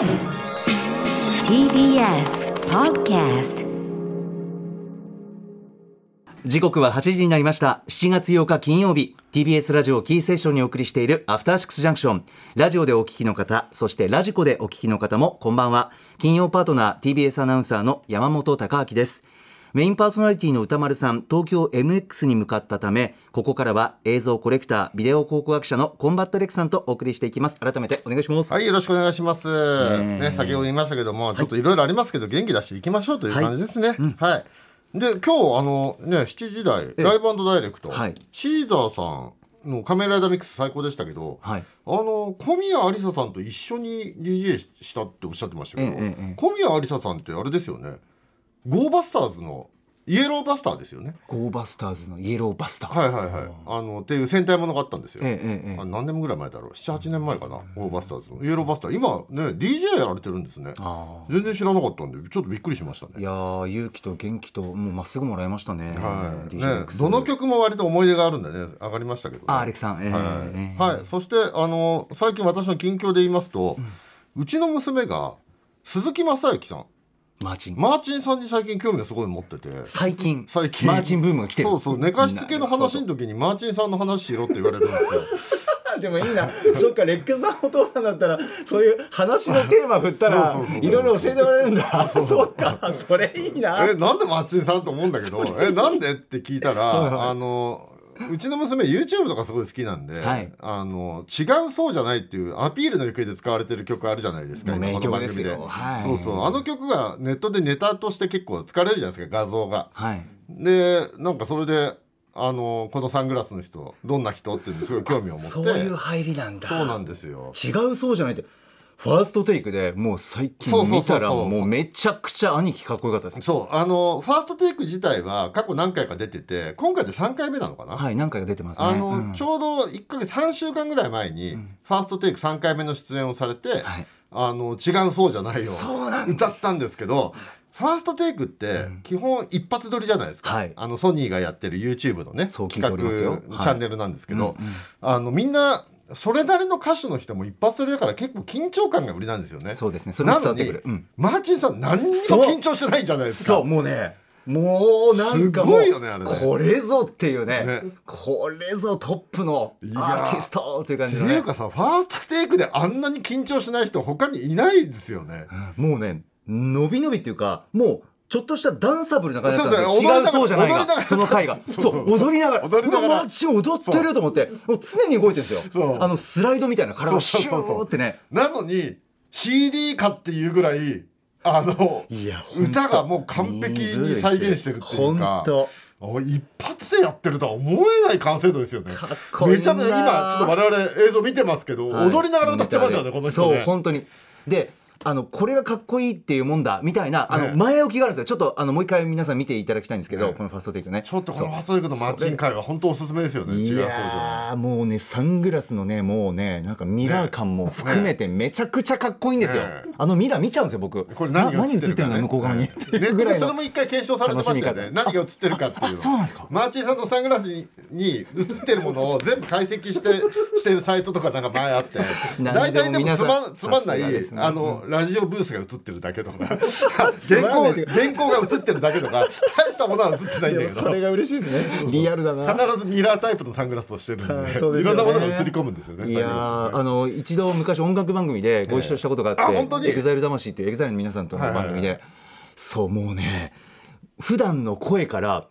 TBS Podcast 時刻は8時になりました。7月8日金曜日。TBS ラジオキーステーションにお送りしているアフターシックスジャンクション。ラジオでお聞きの方そしてラジコでお聞きの方もこんばんは。金曜パートナー TBS アナウンサーの山本匡晃です。メインパーソナリティの宇多丸さん東京 MX に向かったためここからは映像コレクタービデオ考古学者のコンバットレックさんとお送りしていきます。改めてお願いします。はい、よろしくお願いします。ね先ほど言いましたけども、ちょっといろいろありますけど、元気出していきましょうという感じですね。はい。で、今日、あの、ね、7時台、ライブダイレクト、はい。シーザーさんのカメラライダーミックス最高でしたけど、はい。あの、小宮ありささんと一緒に DJ したっておっしゃってましたけど、ええええ。小宮ありささんってあれですよね、ゴーバスターズのイエローバスターですよね。ゴーバスターズのイエローバスター、はいはいはい。あの、っていう戦隊ものがあったんですよ。ええええ。あ何年ぐらい前だろう？78年前かな？ゴーバスターズの。イエローバスター。今ね DJ やられてるんですね。あ全然知らなかったんでちょっとびっくりしましたね。いやー勇気と元気ともうまっすぐもらいましたね。はい、DJ ねどの曲も割と思い出があるんでね上がりましたけど、ね、あアレクさん。ええ。はい、ええはい、そしてあの最近私の近況で言いますと、うちの娘が鈴木雅之さんマーチン。マーチンさんに最近興味をすごい持ってて。最近。最近。マーチンブームが来てる。そうそう。寝かしつけの話の時にマーチンさんの話しろって言われるんですよ。でもいいな。そっかレックスさんお父さんだったらそういう話のテーマ振ったらいろいろ教えてもらえるんだ。そ っか。それいいな。えなんでマッチンさんと思うんだけど。えなんでって聞いたらあのうちの娘 YouTube とかすごい好きなんで、はい。あの違うそうじゃないっていうアピールの行方で使われてる曲あるじゃないですか名曲です組よはい。そうそう。あの曲がネットでネタとして結構使われるじゃないですか画像が。はい。でなんかそれであのこのサングラスの人どんな人っていうのにすごい興味を持って。そういう入りなんだ。そうなんですよ。違うそうじゃないってファーストテイクでもう最近見たらもうめちゃくちゃ兄貴かっこよかったです。そう。あのファーストテイク自体は過去何回か出てて今回で3回目なのかな、はい何回か出てますね。あの、うん。ちょうど1か月3週間ぐらい前に、ファーストテイク3回目の出演をされて、はい。あの違うそうじゃないよ歌ったんですけどファーストテイクって基本一発撮りじゃないですか、はい。あのソニーがやってる YouTube のね企画チャンネルなんですけど、うんうん。あのみんなそれなりの歌手の人も一発撮りだから結構緊張感が売りなんですよね。そうですね。それも伝わってくる。うん。マーチンさん何にも緊張してないじゃないですか。そう。もうねもうなんかもうすごいよねね。これぞっていうね。ね。これぞトップのアーティストっていう感じのねっていうかさファーストテイクであんなに緊張しない人他にいないですよね。もうね伸び伸びっていうかもうちょっとしたダンサブルな感じだったんですよ。違うそうじゃないがその回が。そう。踊りながら。踊りながら。うわマーチン踊ってると思ってもう常に動いてるんですよ。あのスライドみたいな体がシューってね。なのに CD かっていうぐらいあのいや歌がもう完璧に再現してるっていうか本当。お一発でやってるとは思えない完成度ですよね。かっこいいな。めちゃめちゃ今ちょっと我々映像見てますけど、はい。踊りながら歌ってますよねこの人そうね本当に。であのこれがかっこいいっていうもんだみたいなあのね前置きがあるんですよ。ちょっとあのもう一回皆さん見ていただきたいんですけど、ね。このファーストテイクね。ちょっとこのファーストテイクのマッチン会は本当おすすめですよね。いやーもうねサングラスのねもうねなんかミラー感も含めてめちゃくちゃかっこいいんですよ、ね。あのミラー見ちゃうんですよ僕。これ何が映ってるの向こう側に、ネットでそれも一回検証されてましたよね。何が映ってるかっていう。のそうなんですか？マーチンさんのサングラスに映ってるものを全部解析してしてるサイトとかなんか前あって。何大体でもつまんつまんない、あのラジオブースが映ってるだけとか 原稿原稿が映ってるだけとか大したものは映ってないんだでけど。もそれが嬉しいですね。リアルだな。必ずミラータイプのサングラスをしてるんで, ね。いろんなものが映り込むんですよね。いやーあの一度昔音楽番組でご一緒したことがあって、ええあ本当に？エグザイル魂っていうエグザイルの皆さんとの番組で、はいはい。そうもうね普段の声から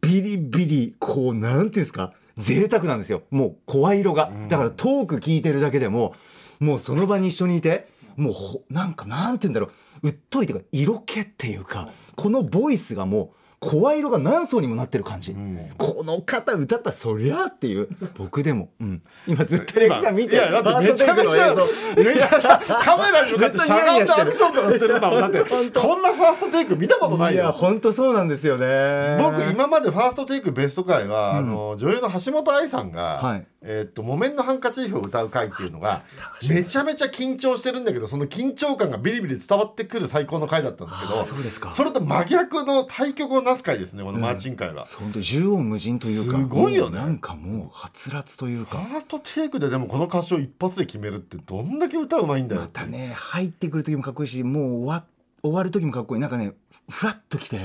ビリビリこうなんていうんですか贅沢なんですよ。もう声色が、だからトーク聞いてるだけでももうその場に一緒にいてもうほなんかなんて言うんだろう。うっとりというか色気っていうかこのボイスがもう声色が何層にもなってる感じ、この方歌ったらそりゃっていう僕でも、うん、今ずっとレクさん見ていやだってめちゃめちゃめちゃめちゃカメラに向かってしゃがんでアクションとかしてるんだもん。だってこんなファーストテイク見たことないいやよ本当そうなんですよね。僕今までファーストテイクベスト回は、あの女優の橋本愛さんが、はいえーっと木綿のハンカチーフを歌う回っていうのがめちゃめちゃ緊張してるんだけどその緊張感がビリビリ伝わってくる最高の回だったんですけあどーそうですか。それと真逆の対局をなす回ですねこのマーチン回は。本当に縦横無尽というかすごいよね。なんかもうはつらつというか。ファーストテイクででもこの歌詞を一発で決めるってどんだけ歌うまいんだよまたね入ってくる時もかっこいいしもう終わ終わる時もかっこいいなんかねフラッときて、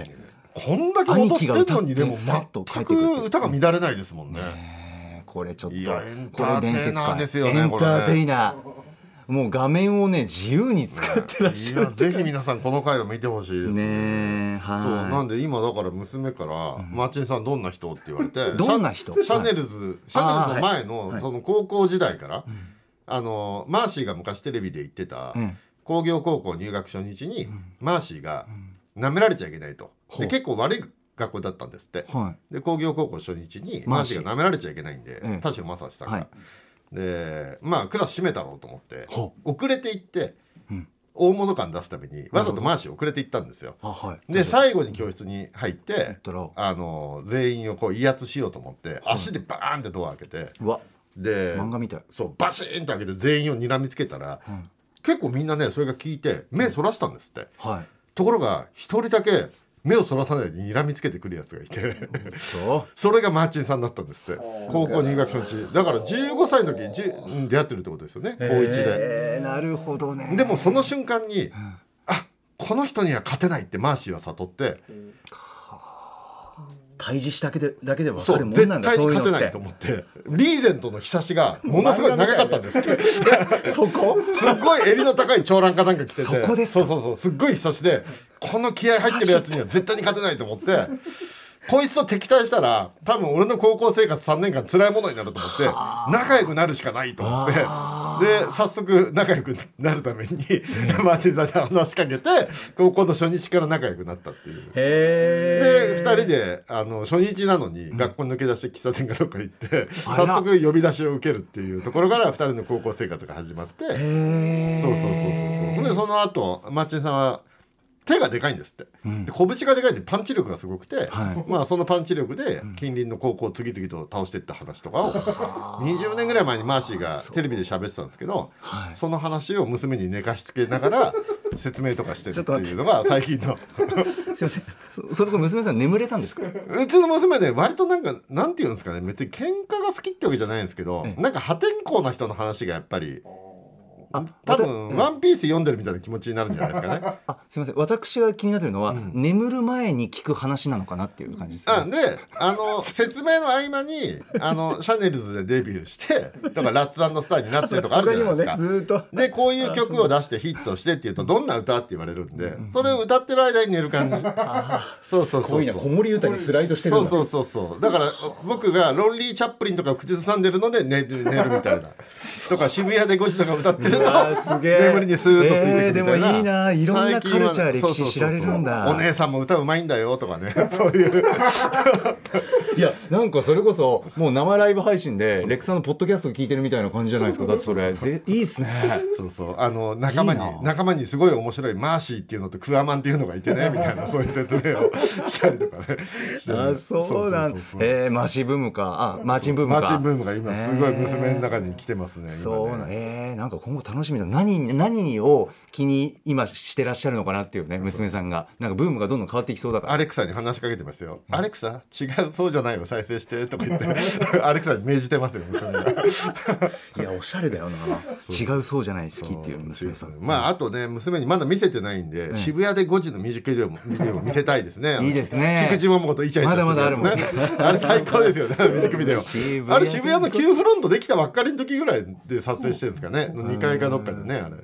こんだけ踊ってんのにでも全く歌が乱れないですもんね。ねえこれちょっといやこれエンターテイナー伝説かですよねエンターテイナー。もう画面をね自由に使ってらっしゃる。いやぜひ皆さんこの回を見てほしいです。ね。えはい。そうなんで今だから娘から「マーチンさんどんな人?」って言われてどんな人？シャネルズ、シャネルズの前の、はい。その高校時代から、あのマーシーが昔テレビで言ってた、うん。工業高校入学初日に、マーシーが舐められちゃいけないと、で結構悪い学校だったんですって。はで工業高校初日にマーシー。マーシーが舐められちゃいけないんで、ええ。田代まさしさんが、はい。でまあクラス締めたろうと思ってほ遅れて行って、うん。大物感出すためにわざとマーシー遅れて行ったんですよ。あはい。で最後に教室に入ってったらあの全員をこう威圧しようと思って足でバーンってドア開けてうわ。で漫画みたい。そうバシーンって開けて全員を睨みつけたら、ん。結構みんなねそれが聞いて目そらしたんですって。はい。ところが一人だけ目をそらさないで睨みつけてくるやつがいて。そう。それがマーチンさんだったんですって。高校入学初日。だから15歳の時に10うん出会ってるってことですよね。高1で。えー、なるほどね。でもその瞬間に、あこの人には勝てないってマーシーは悟って対峙しただけでだけで分かるもん絶なんだそういうのって。勝てないと思って。リーゼントのひさしがものすごい長かったんです そこ？すっごい襟の高い長蘭かなんか着てて。そこですか？そうそうそう。すっごいひさしでこの気合入ってるやつには絶対に勝てないと思ってこいつと敵対したら多分俺の高校生活3年間辛いものになると思って仲良くなるしかないと思って。で早速仲良くなるためにマーチンさんに話しかけて高校の初日から仲良くなったっていう。へで2人であの初日なのに学校抜け出して喫茶店かどっか行って、早速呼び出しを受けるっていうところから2人の高校生活が始まって、そうそうそうそうそう。でその後マーチンさんは手がでかいんですって、で拳がでかいんでパンチ力がすごくて、はい。まあそのパンチ力で近隣の高校を次々と倒していった話とかを 20年ぐらい前にマーシーがテレビで喋ってたんですけど、はい。その話を娘に寝かしつけながら 説明とかしてるっていうのが最近の。すいません。そそれこ娘さん眠れたんですか？うちの娘ね割となんかなんていうんですかね別に喧嘩が好きってわけじゃないんですけどええ。なんか破天荒な人の話がやっぱりあ多分「ワンピース読んでるみたいな気持ちになるんじゃないですかね。あすみません。私が気になってるのは、眠る前に聞く話なのかなっていう感じです、あであの説明の合間にあのシャネルズでデビューしてとかラッツスターになってとかあるじゃないですか。ずーっと。でこういう曲を出してヒットしてって言うとどんな歌って言われるんでそれを歌ってる間に寝る感じ。そうそうこそう。ういうな。子守歌にスライドしてそうそうそうそう。だから僕がロンリー・チャップリンとか口ずさんでるので寝る寝るみたいな。とか渋谷で5時とか歌ってるとうわーすげえ。眠りにスーッとついてくるでもいいないろんなカルチャー歴史知られるんだお姉さんも歌うまいんだよとかね。そういう。いやなんかそれこそもう生ライブ配信でレックさんのポッドキャストを聞いてるみたいな感じじゃないですか。だってそれ。ぜいいっすね。そうそう。あの仲間に仲間にすごい面白いマーシーっていうのとクワマンっていうのがいてねみたいなそういう説明をしたりとかね。あそうなんえー、マーシーブームか。あマーチンブームか。マーチンブームが今すごい娘の中に来てますね、今ね。そうなんえー、なんか今後楽しみだ。何何を気に今してらっしゃるのかなっていうね娘さんが。なんかブームがどんどん変わっていきそうだから。アレクサに話しかけてますよ。アレクサ違うそうじゃないよ再生してとか言って。アレクサに命じてますよ娘が。いやおしゃれだよな。違うそうじゃない好きっていう娘さん。まああとね娘にまだ見せてないんで、渋谷で5時のミュージックビデオも見せたいですね。いいですね。菊池桃子とイチャイチャまだまだあるもん あれ最高ですよねミュージックビデオ。あれ渋谷の旧フロントできたばっかりの時ぐらいで撮影してるんですかね。2階かどっかでねあれ。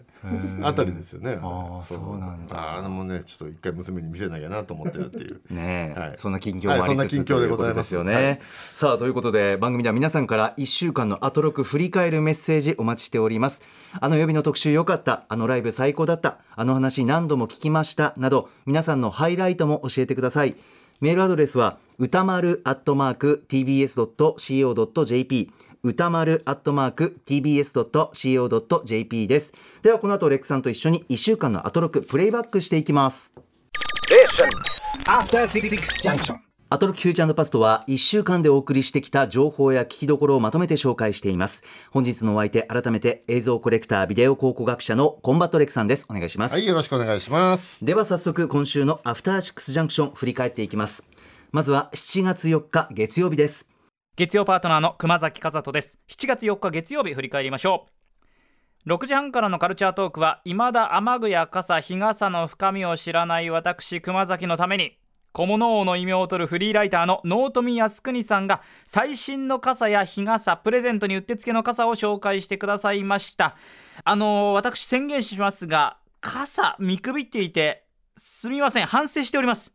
あたりですよね。れ。あーそう。なんだ。あーもうねちょっと一回娘に見せなきゃなと思ってるっていう。ねえ、はい。そんな近況もありつつ、はいそんな近況でございます。とですよね、はい。さあということで番組では皆さんから1週間のアトロク振り返るメッセージお待ちしております。あの曜日の特集良かった。あのライブ最高だった。あの話何度も聞きました。など皆さんのハイライトも教えてください。メールアドレスは歌丸アットマーク tbs.co.jp 歌丸アットマーク tbs.co.jp です。ではこの後レックさんと一緒に1週間のアトロクプレイバックしていきます.アトロクフューチャーパストは1週間でお送りしてきた情報や聞きどころをまとめて紹介しています。本日のお相手改めて映像コレクタービデオ考古学者のコンバットレックさんです。お願いします、はいよろしくお願いします。では早速今週のアフターシックスジャンクション振り返っていきます。まずは7月4日月曜日です月曜パートナーの熊崎和人です。7月4日月曜日振り返りましょう。6時半からのカルチャートークは未だ雨具や傘日傘の深みを知らない私熊崎のために小物王の異名を取るフリーライターの納富靖国さんが最新の傘や日傘プレゼントにうってつけの傘を紹介してくださいました。あのー私宣言しますが傘見くびっていてすみません反省しております。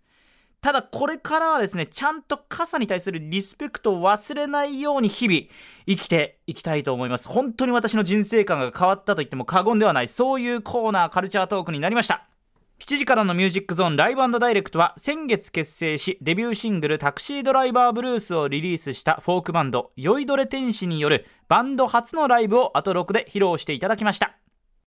ただこれからはですねちゃんと傘に対するリスペクトを忘れないように日々生きていきたいと思います。本当に私の人生観が変わったと言っても過言ではない。そういうコーナーカルチャートークになりました。7時からのミュージックゾーンライブダイレクトは先月結成しデビューシングル「タクシードライバーブルース」をリリースしたフォークバンド酔いどれ天使によるバンド初のライブをアトロクで披露していただきました。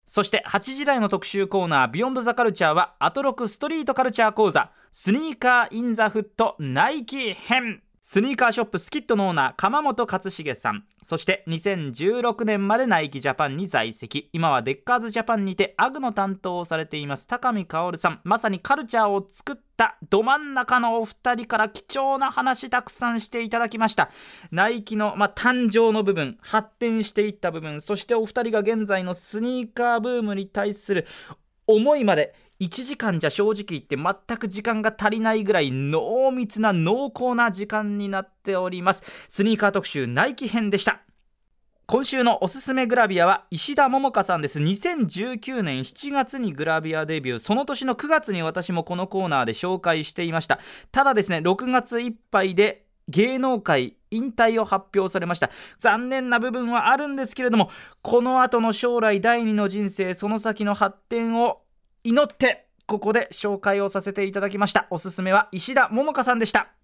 そして8時台の特集コーナー「ビヨンドザカルチャーはアトロクストリートカルチャー講座「スニーカー・イン・ザ・フット・ナイキ編」スニーカーショップスキットのオーナー鎌本勝茂さん。そして2016年までナイキジャパンに在籍。今はデッカーズジャパンにてアグの担当をされています高見薫さん。まさにカルチャーを作ったど真ん中のお二人から貴重な話たくさんしていただきました。ナイキの、まあ、誕生の部分発展していった部分そしてお二人が現在のスニーカーブームに対する思いまで1時間じゃ正直言って全く時間が足りないぐらい濃密な濃厚な時間になっております。スニーカー特集ナイキ編でした。今週のおすすめグラビアは石田桃香さんです。2019年7月にグラビアデビュー。その年の9月に私もこのコーナーで紹介していました。ただですね6月いっぱいで芸能界引退を発表されました。残念な部分はあるんですけれどもこの後の将来第二の人生その先の発展を祈ってここで紹介をさせていただきました。おすすめは石田桃香さんでした。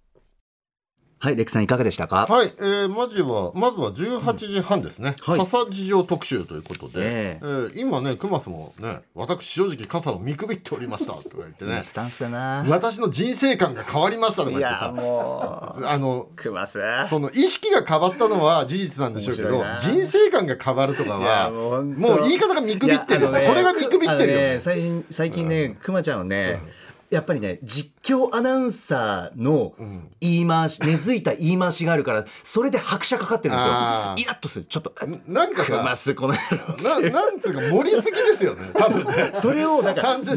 はいレックさんいかがでしたか？はい、えー、まずはまずは18時半ですね、はい。傘事情特集ということで、ええ。ー今ね熊さんもね私正直傘を見くびっておりました。とか言ってね。スタンスだな。私の人生観が変わりましたとかい言ってさ。やもう。あのクマスその意識が変わったのは事実なんでしょうけど人生観が変わるとかはもうもう言い方が見くびってるね。これが見くびってるよね。ね最近最近ねくまちゃんはねやっぱりね実況アナウンサーの言い回し、根付いた言い回しがあるからそれで拍車かかってるんですよ。イラッとする。ちょっとなんかくまさすこの野郎ななんつうか盛りすぎですよね多分ね。それをなんかなんか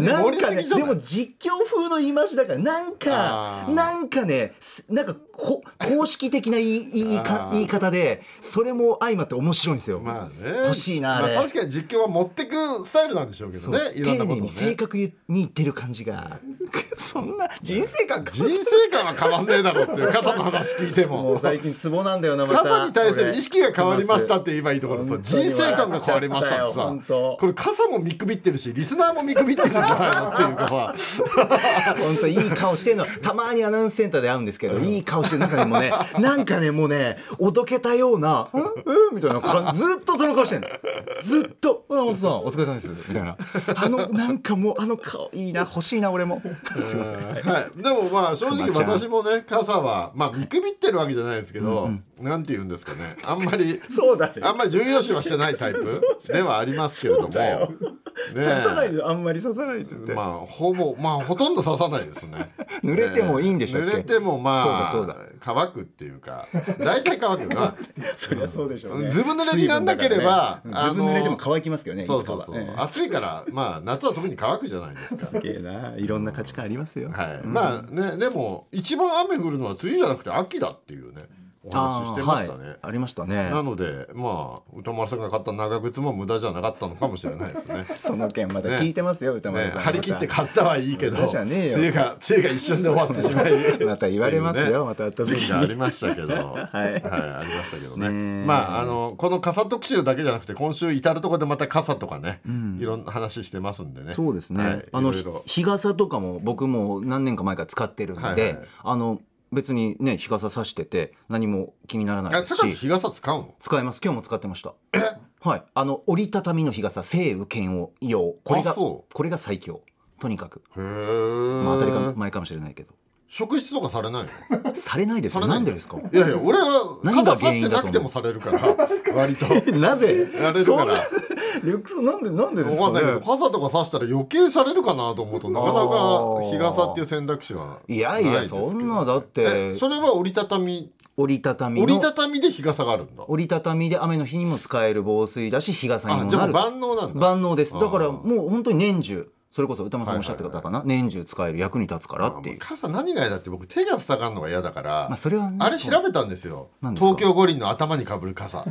ねでも実況風の言い回しだからなんかなんかねすなんかこ公式的な言い言いか言い方でそれも相まって面白いんですよ、まあね。欲しいなあれ。まあ、確かに実況は持ってくスタイルなんでしょうけどね。いろんなことをね。丁寧に正確に言ってる感じが。そんな人生観人生観は変わんねえだろっていう傘の話聞いても。もう。最近ツボなんだよなまた。傘に対する意識が変わりましたっこて言えばいいところと人生観が変わりましたってさ。本当これ傘も見くびってるしリスナーも見くびってるんじゃないのっていうか本当いい顔してんの。たまにアナウンスセンターで会うんですけどいい顔してる中でもね なんかねもうねおどけたような「うん？うん」みたいなずっとその顔してんの。ずっと「あおっさんお疲れ様です」みたいな。あのなんかもうあの顔いいな。欲しいな俺も。すいません。はい、でもまあ正直私もね傘はまあ見くびってるわけじゃないですけど、なんて言うんですかね。あんまりそうだね。あんまり重要視はしてないタイプではありますけれども。ね刺さないであんまり刺さないでって、まあほぼまあほとんど刺さないですね。濡れてもいいんでしたっけ？濡れてもまあそう乾くっていうか大体乾くな。そりゃそうでしょうね。ずぶ濡れになんなければね。ずぶ濡れでも乾きますけどねそうそうそう、暑いからまあ夏は特に乾くじゃないですか。すげえな。いろんな価値観ありますよ。はい、まあねでも一番雨降るのは梅雨じゃなくて秋だっていうねお話ししてましたね、はい。ありましたね。なのでまあ歌丸さんが買った長靴も無駄じゃなかったのかもしれないですね。その件まだ聞いてますよ、歌丸ねさん、張り切って買ったはいいけどじゃねえよ。梅雨が梅雨が一瞬で終わってしまい。また言われますよ、まってた後で。ありましたけど。はい。ありましたけどね。まああのこの傘特集だけじゃなくて今週至る所でまた傘とかね、いろんな話してますんでね。そうですね、はい。あの日傘とかも僕も何年か前から使ってるんで、はいはい。あの別にね日傘さしてて何も気にならないあですし。日傘使うの？使います。今日も使ってました。はい。あの折りたたみの日傘晴雨兼用。これがこれが最強。とにかく。へえ、まあ当たりか前かもしれないけど職質とかされないのされないですよなんでですかいやいや俺は何が傘さしてなくてもされるから割となぜやれるからリュックスなんでなんでですか分かんないけどね傘とかさしたら余計されるかなと思うとなかなあかー。日傘っていう選択肢はいやいやないですけど。そんなだって。えそれは折りたたみ？折りたたみの？折りたたみで日傘があるんだ。折りたたみで雨の日にも使える防水だし日傘にあじゃあもなる万能なんだ。万能です。だからもう本当に年中それこそ歌間さんおっしゃってたかな、年中使える役に立つからっていう。傘何が嫌だって僕手が塞がるのが嫌だから、まあそれはねあれ調べたんですよ。東京五輪の頭にかぶる傘。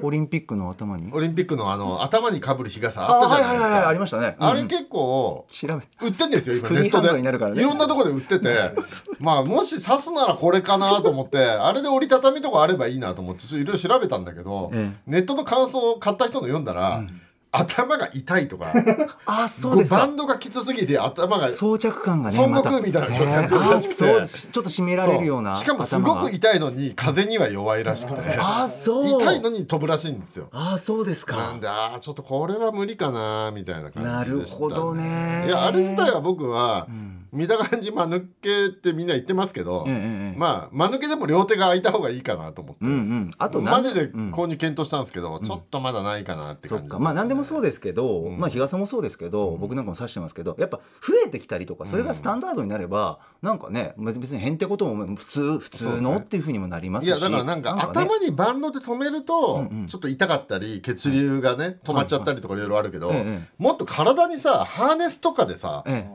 オリンピックの頭に？オリンピックのあの頭にかぶる日傘ああったじゃないですはいはいはいはいありかましたね。うん。あれ結構調べ売ってんですよ今ネットで。ドになるからね。いろんなところで売ってて。まあもし刺すならこれかなと思ってあれで折りたたみとかあればいいなと思っていろいろ調べたんだけど、ええ。ネットの感想を買った人の読んだら、頭が痛いとか あそうですか。バンドがきつすぎて頭が装着感がね孫悟空みたいな状態へー。になるらあしくて。そう。ちょっと締められるようなしかもすごく痛いのに風には弱いらしくて。あそう。痛いのに飛ぶらしいんですよ。あそうですなかんであーちょっとこれは無理かなみたいな感なじでした、るほどね。いやあれ自体は僕は、見た感じ間抜けってみんな言ってますけど、ええええ。まあ間抜けでも両手が空いた方がいいかなと思って、うんうん。あとマジでうん。購入検討したんですけど、ちょっとまだないかなってそ感じです、っか。まあ何でもそうですけど、うん。まあ日傘もそうですけど、僕なんかも指してますけどやっぱ増えてきたりとかそれがスタンダードになれば、なんかね別にへんてことも普通普通のっていうふうにもなりますしいやだからなんかね頭にバンドで止めるとうんうん。ちょっと痛かったり血流がね止まっちゃったりとかいろいろあるけどええもっと体にさハーネスとかでさえ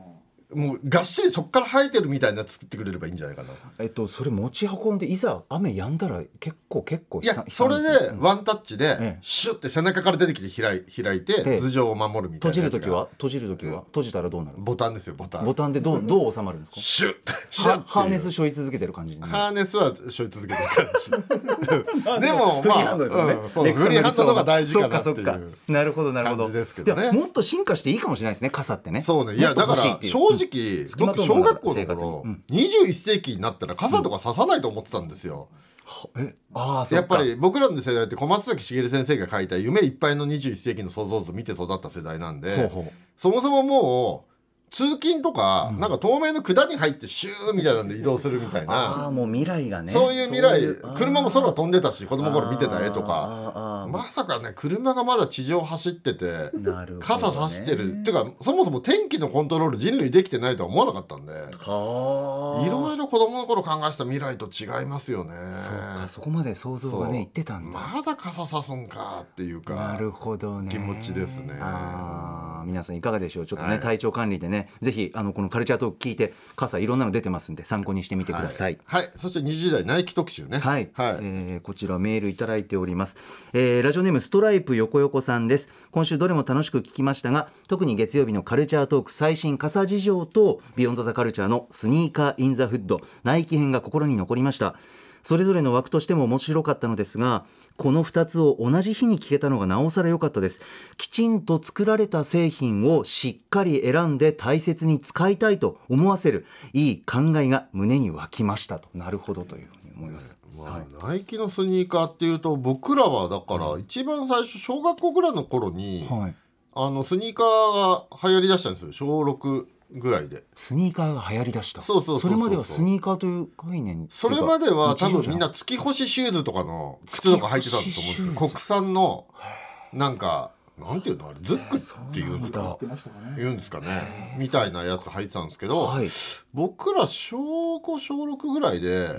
もうがっしりそっから生えてるみたいな作ってくれればいいんじゃないかな。ええっとそれ持ち運んでいざ雨止んだら結構結構いやそれでワンタッチでええ。シュッて背中から出てきて開い開いてええ頭上を守るみたいな閉じる時は？閉じる時は？閉じたらどうなる？ボタンですよボタン。ボタンでどうどう収まるんですか？シュッてシュッハハーネス背負い続けてる感じハーネスは背負い続けてる感じ。でもまあフリーハンドの方が大事かなっていうなるほどなるほど。ですけどね。もっと進化していいかもしれないですね傘ってね。そうね。いやだから正直隙間僕小学校の頃うん。21世紀になったら傘とか刺さないと思ってたんですよ。えあやっぱり僕らの世代って小松崎茂先生が書いた夢いっぱいの21世紀の創造図見て育った世代なんでそもそももう通勤とか、なんか透明の管に入ってシューみたいなんで移動するみたいな。ああもう未来がね。そういう未来車も空飛んでたし子供の頃見てた絵とかまさかね車がまだ地上走っててね。傘さしてる。っていうかそもそも天気のコントロール人類できてないとは思わなかったんで。はあいろいろ子供の頃考えてた未来と違いますよね。そうかそこまで想像がねいってたんだ。まだ傘さすんかっていうかなるほどね。気持ちですね。皆さんいかがでしょう？ちょっとね、はい。体調管理でねぜひあのこのカルチャートーク聞いて傘いろんなの出てますんで参考にしてみてください。はい、はい。そして20代ナイキ特集ね。はい、はい。えーこちらメールいただいております、えーラジオネームストライプ横横さんです。今週どれも楽しく聞きましたが特に月曜日のカルチャートーク最新傘事情とビヨンドザカルチャーのスニーカーインザフッドナイキ編が心に残りましたそれぞれの枠としても面白かったのですがこの2つを同じ日に聞けたのがなおさら良かったです。きちんと作られた製品をしっかり選んで大切に使いたいと思わせるいい考えが胸に湧きましたと。なるほどというふうに思います、まあナイキのスニーカーっていうと僕らはだから一番最初小学校ぐらいの頃に、はい。あのスニーカーが流行りだしたんですよ。小6ぐらいで。スニーカーが流行りだした。そうそうそうそう。れまではスニーカーという概念それまでは多分みんな日月星シューズとかの靴とか履いてたと思うんですよ。国産のなんかなんていうのあれズックっていうんですか言うんですかね。みたいなやつ履いてたんですけど、はい。僕ら小5小6ぐらいで、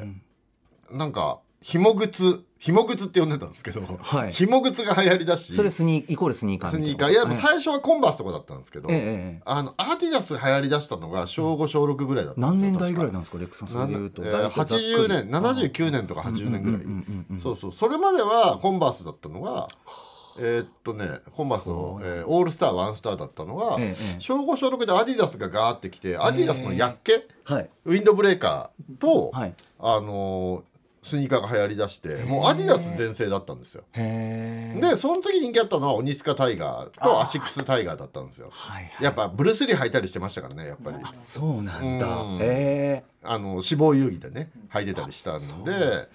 なんか紐靴紐靴って呼んでたんですけど、はい。紐靴が流行りだしそれスニーイコールスニーカースニーカー。いや最初はコンバースとかだったんですけど、ええええあのアディダス流行りだしたのが小5小6ぐらいだったんですよ何年代ぐらいなんですかレックさんそなんだれで言うと。えーだいぶざっくり。80年79年とか80年ぐらい。そうそう。それまではコンバースだったのがえーっとねコンバースの、えーオールスターワンスターだったのが、ええええ。小5小6でアディダスがガーってきてアディダスのヤッケ、はい。ウィンドブレーカーと、はい。あのースニーカーが流行りだしてもうアディダス全盛だったんですよ。でその次人気あったのはオニスカタイガーとアシックスタイガーだったんですよ。はいはい。やっぱブルース・リー履いたりしてましたからねやっぱり。そうなんだ。うん。へえあの死亡遊戯でね履いてたりしたんで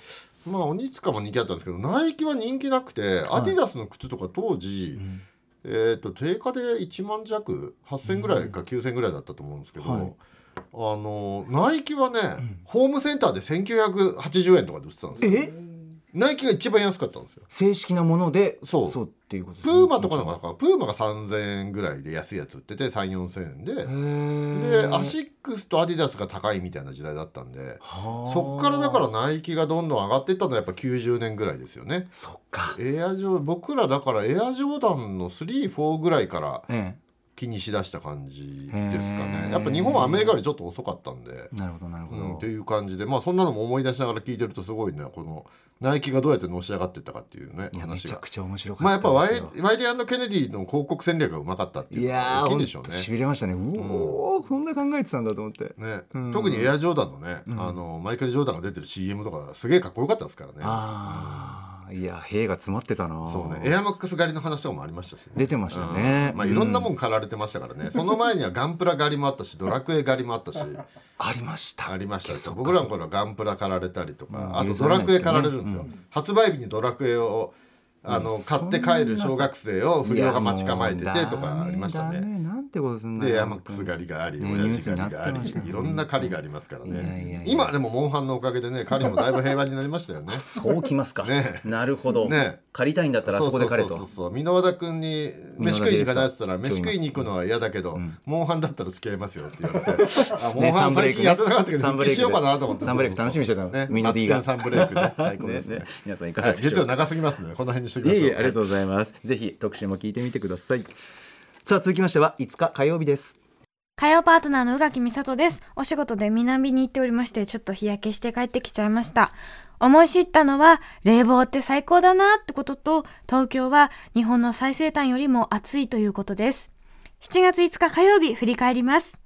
まあオニスカも人気あったんですけどナイキは人気なくて、アディダスの靴とか当時、えー、と定価で1万弱8,000ぐらいか9,000ぐらいだったと思うんですけど、はい。あのナイキはね、ホームセンターで1980円とかで売ってたんですよ。え？ナイキが一番安かったんですよ。正式なものでそう。そうっていうことプね。ーマとかなんかプーマが3000円ぐらいで安いやつ売ってて3 4千円で。へでーアシックスとアディダスが高いみたいな時代だったんではあ。そっからだからナイキがどんどん上がっていったのはやっぱ90年ぐらいですよね。そっか。エアジョー僕らだからエアジョーダンの34ぐらいからえ気にしだした感じですかね。やっぱ日本はアメリカよりちょっと遅かったんで、えなるほどなるほど、うん、っていう感じで。まあそんなのも思い出しながら聞いてるとすごいねこのナイキがどうやってのし上がっていったかっていうね話が。ちゃくちゃ面白かまあやっぱワイワイディケネディの広告戦略がうまかったっていいうのが大きいでしょうね。しびれましたね。うおー、そん。な考えてたんだと思って。ね。うん。特にエアジョーダンのね、あのマイケル・ジョーダンが出てる CM とかすげえかっこよかったですからね。ああいや兵が詰まってたな。そうね。エアマックス狩りの話とかもありましたしね、出てましたね。うん。まあいろんなもん狩られてましたからね、その前にはガンプラ狩りもあったしドラクエ狩りもあったし。ありました。ありました僕らの頃はガンプラ狩られたりとか、うん。あとドラクエ狩られるんですよ、発売日にドラクエをあの買って帰る小学生を不良が待ち構えててとかありましたね。なんてことすんだでよエアマックス狩りがあり、ね親父狩りがありいろんな狩りがありますからね。や。今でもモンハンのおかげでね狩りもだいぶ平和になりましたよね。そうきますか、ね。なるほど、ね借りたいんだったらあそこで借りとそう。そうそうそう箕輪田君に飯食いに行かないって言ったら飯食いに行くのは嫌だけど、ん。モンハンだったら付き合いますよって言われて。あ モンねハン最近やってなかったけどサンブレイクね復帰しようかなと思って。サンブレイク楽しみにしてたの。ねミノ D が夏のサンブレイクね 最高ですね。ねね。皆さんいかはいがでしょうか？月曜長すぎますね。この辺にしておきましょう。いえいえありがとうございます。ぜひ特集も聞いてみてください。さあ続きましては5日火曜日です火曜パートナーの宇垣美里です。お仕事で南に行っておりまして、ちょっと日焼けして帰ってきちゃいました。思い知ったのは、冷房って最高だなってことと、東京は日本の最西端よりも暑いということです。7月5日火曜日、振り返ります。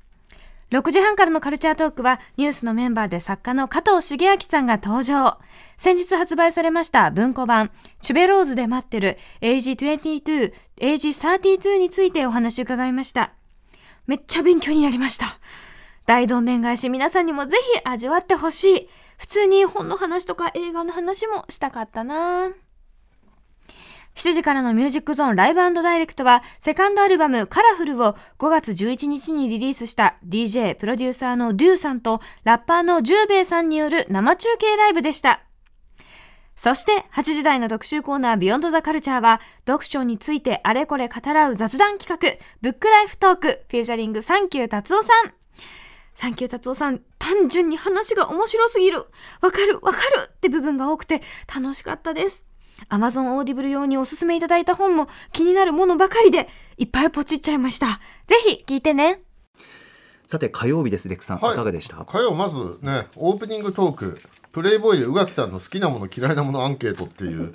6時半からのカルチャートークは、ニュースのメンバーで作家の加藤茂明さんが登場。先日発売されました文庫版、チュベローズで待ってる、エイジ22、エイジ32についてお話伺いました。めっちゃ勉強になりました。大どんでん返し皆さんにもぜひ味わってほしい。普通に本の話とか映画の話もしたかったな7時からのミュージックゾーンライブダイレクトは、セカンドアルバムカラフルを5月11日にリリースした DJ、プロデューサーのデューさんとラッパーのジューベイさんによる生中継ライブでした。そして、8時台の特集コーナービヨンドザカルチャーは、読書についてあれこれ語らう雑談企画、ブックライフトーク、フューチャリングサンキュータツオさん。サンキュータツオさん、単純に話が面白すぎる。わかる、わかるって部分が多くて楽しかったです。Amazon Audible 用におすすめいただいた本も気になるものばかりで、いっぱいポチっちゃいました。ぜひ聞いてね。さて火曜日ですレクさん、はいいかがでした？火曜まずねオープニングトークプレイボーイで宇垣さんの好きなもの嫌いなものアンケートっていう。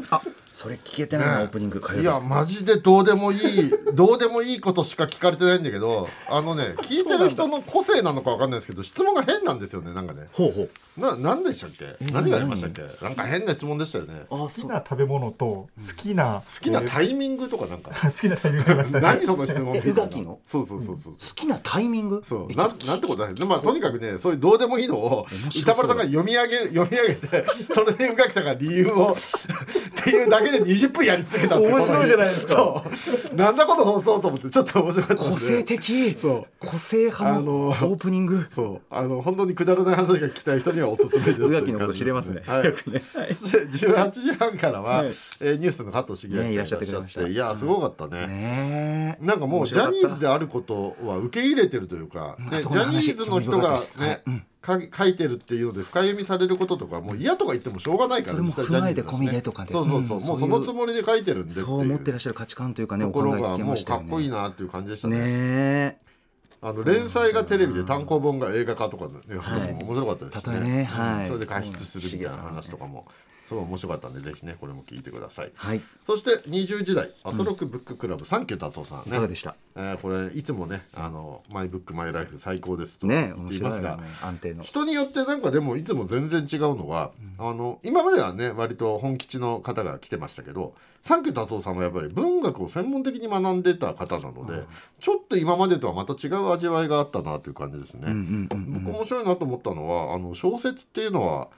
それ聞けてないな、ねオープニングいやマジでどうでもいい どうでもいいことしか聞かれてないんだけどあのね 聞いてる人の個性なのかわかんないですけど質問が変なんですよねなんかね。ほうほう。な何でしたっけ？何がありましたっけ？なんか変な質問でしたよね。好あ好きな食べ物と好きなきなタイミングとかなんか。好きなタイミングがありましたね。何その質問えみたいなそうそうそうそう。好きなタイミング？そう。えなんなんてことない。でまあとにかくねそういうどうでもいいのを面白そう。歌丸さんが読み上げ読み上げてそれで宇垣さんが理由をっていうだけで20分やり続けたんですよ。面白いじゃないですか。そう。なんだこの放送と思ってちょっと面白かった個性的。そう。個性派のオープニング。そう。あの本当にくだらない話が聞きたい人にはおすすめです。宇垣のこと知れますね。はい、よくね。はい。そして18時半からは、はい。えーニュースの加藤茂明さんねいらっしゃっていやすごかったね、ねえ。なんかもうジャニーズであることは受け入れてるというか、ね、ジャニ話ーズの人がね、か書いてるっていうので深読みされることとかもう嫌とか言ってもしょうがないからそれも踏まえて込みでとかで。そうそうそう、うん。もうそのつもりで書いてるんでっていう。そう思ってらっしゃる価値観というかねところがもうかっこいいなっていう感じでしたね。ねえ。あの連載がテレビで単行本が映画化とかの話も面白かったですし例えね。はい。うんそれで加筆するみたいな話とかもすごい面白かったんでぜひねこれも聞いてください。はい。そして20時台アトロックブッククラブ、サンキュータツオさんね。いかがでした？えーこれいつもねあのマイブックマイライフ最高ですとね言いますが、面白いよね安定の。人によってなんかでもいつも全然違うのは、あの今まではね割と本吉の方が来てましたけどサンキュー達夫さんはやっぱり文学を専門的に学んでた方なので、ちょっと今までとはまた違う味わいがあったなという感じですね。うんうんうんうん。僕面白いなと思ったのはあの小説っていうのは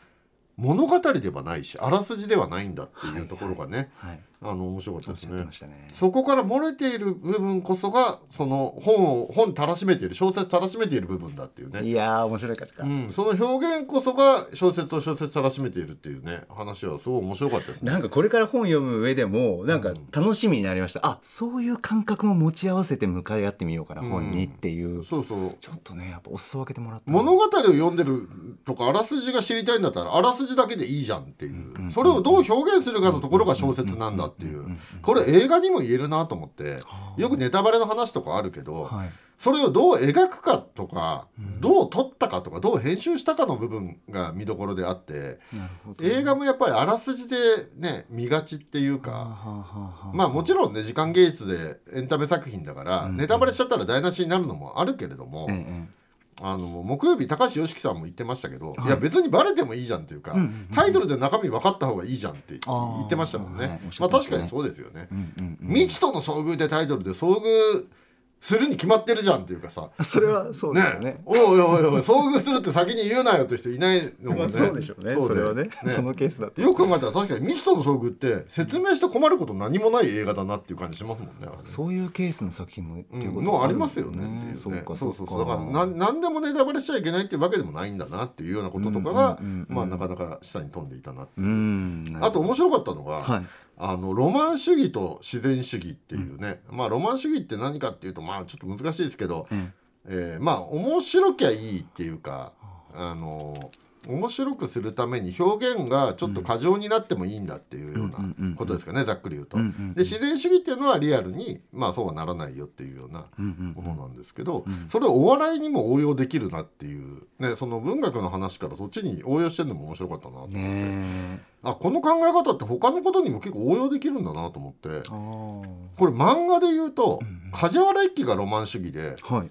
物語ではないしあらすじではないんだっていうところがね、はい。あの面白かったですね。ね。そこから漏れている部分こそがその本を本たらしめている小説たらしめている部分だっていうね。いやー面白いかった。か、うん、その表現こそが小説を小説たらしめているっていうね話はすごい面白かったですね。なんかこれから本読む上でもなんか楽しみになりました、あそういう感覚も持ち合わせて向かい合ってみようかな、うん。本にっていう。そうそう。ちょっとねやっぱお裾分けてもらった。物語を読んでるとかあらすじが知りたいんだったらあらすじだけでいいじゃんっていう。それをどう表現するかのところが小説なんだっていう。これ映画にも言えるなと思ってよくネタバレの話とかあるけどはい。それをどう描くかとかどう撮ったかとかどう編集したかの部分が見どころであって映画もやっぱりあらすじでね見がちっていうか。まあもちろんね時間芸術でエンタメ作品だから、うんネタバレしちゃったら台無しになるのもあるけれども、ええあの木曜日高橋良樹さんも言ってましたけど、はい。い、や別にバレてもいいじゃんっていうか、うんうんうん。タイトルで中身分かった方がいいじゃんって言ってましたもんね、あましたね。確かにそうですよね、うんうんうん。未知との遭遇でタイトルで遭遇するに決まってるじゃんっていうかさ。それはそうねだよね。おいおいおいおい遭遇するって先に言うなよって人いないのもね、まあそうでしょうね。それはね。そのケースだと。よく考えたら確かに未知との遭遇って説明して困ること何もない映画だなっていう感じしますもんねね。そういうケースの作品もっていうことうん。のありますよね。ね。そうかそうそうそう。か。だからなん何でもネタバレしちゃいけないっていうわけでもないんだなっていうようなこととかが、うん。うん。うんうんまあなかなか下に飛んでいたなっていう。う、あと面白かったのが、はいあのロマン主義と自然主義っていうね、まあロマン主義って何かっていうとまあちょっと難しいですけど、うん。えーまあ面白きゃいいっていうかあの面白くするために表現がちょっと過剰になってもいいんだっていうようなことですかねざっくり言うと。で自然主義っていうのはリアルにまあそうはならないよっていうようなものなんですけど、うんそれをお笑いにも応用できるなっていう、ね、その文学の話からそっちに応用してるのも面白かったなと思って、ねあこの考え方って他のことにも結構応用できるんだなと思って。これ漫画で言うと、うんうん。梶原一騎がロマン主義ではい。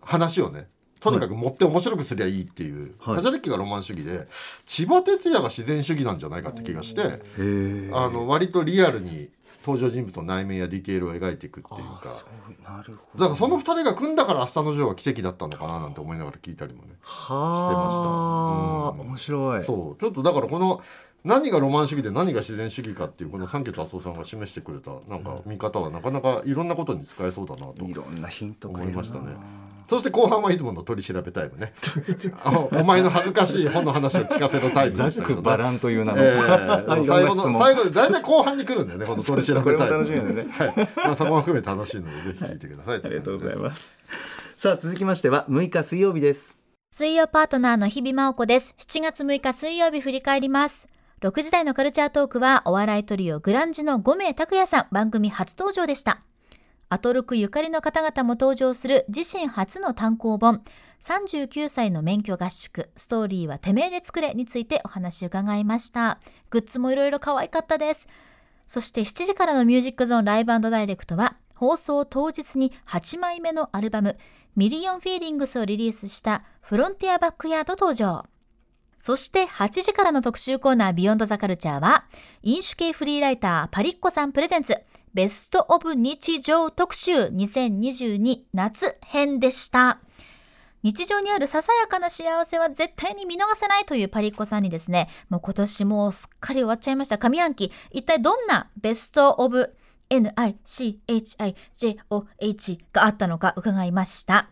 話をねとにかく持って面白くすりゃいいっていう、はい。梶原一騎がロマン主義で千葉哲也が自然主義なんじゃないかって気がして。あの割とリアルに登場人物の内面やディテールを描いていくっていうか。なるほど。だからその二人が組んだから「明日のジョー」は奇跡だったのかななんて思いながら聞いたりもねはあ、うん。面白い。そう。ちょっとだからこの何がロマン主義で何が自然主義かっていうこの三家達夫さんが示してくれたなんか見方はなかなかいろんなことに使えそうだなといろんなヒント思いましたねそして後半はいつもの取り調べタイムね。あお前の恥ずかしい本の話を聞かせるタイムでしたけどね。くばらんという名の、えー、最後の最後で大体後半に来るんだよねこの取り調べタイムこれも楽しみなんでね。はい。まあそこも含めて楽しいのでぜひ聞いてください。ありがとうございす。ますさあ続きましては6日水曜日です。水曜パートナーの日々真央子です。7月6日水曜日振り返ります。6時台のカルチャートークはお笑いトリオグランジの5名拓也さん番組初登場でした。アトルクゆかりの方々も登場する自身初の単行本39歳の免許合宿ストーリーはてめえで作れについてお話伺いました。グッズもいろいろ可愛かったです。そして7時からのミュージックゾーンライブダイレクトは放送当日に8枚目のアルバムミリオンフィーリングスをリリースしたフロンティアバックヤード登場。そして8時からの特集コーナービヨンドザカルチャーは飲酒系フリーライターパリッコさんプレゼンツベストオブ日常特集2022夏編でした。日常にあるささやかな幸せは絶対に見逃せないというパリッコさんにですね、もう今年もうすっかり終わっちゃいました上半期、一体どんなベストオブ NICHIJOH があったのか伺いました。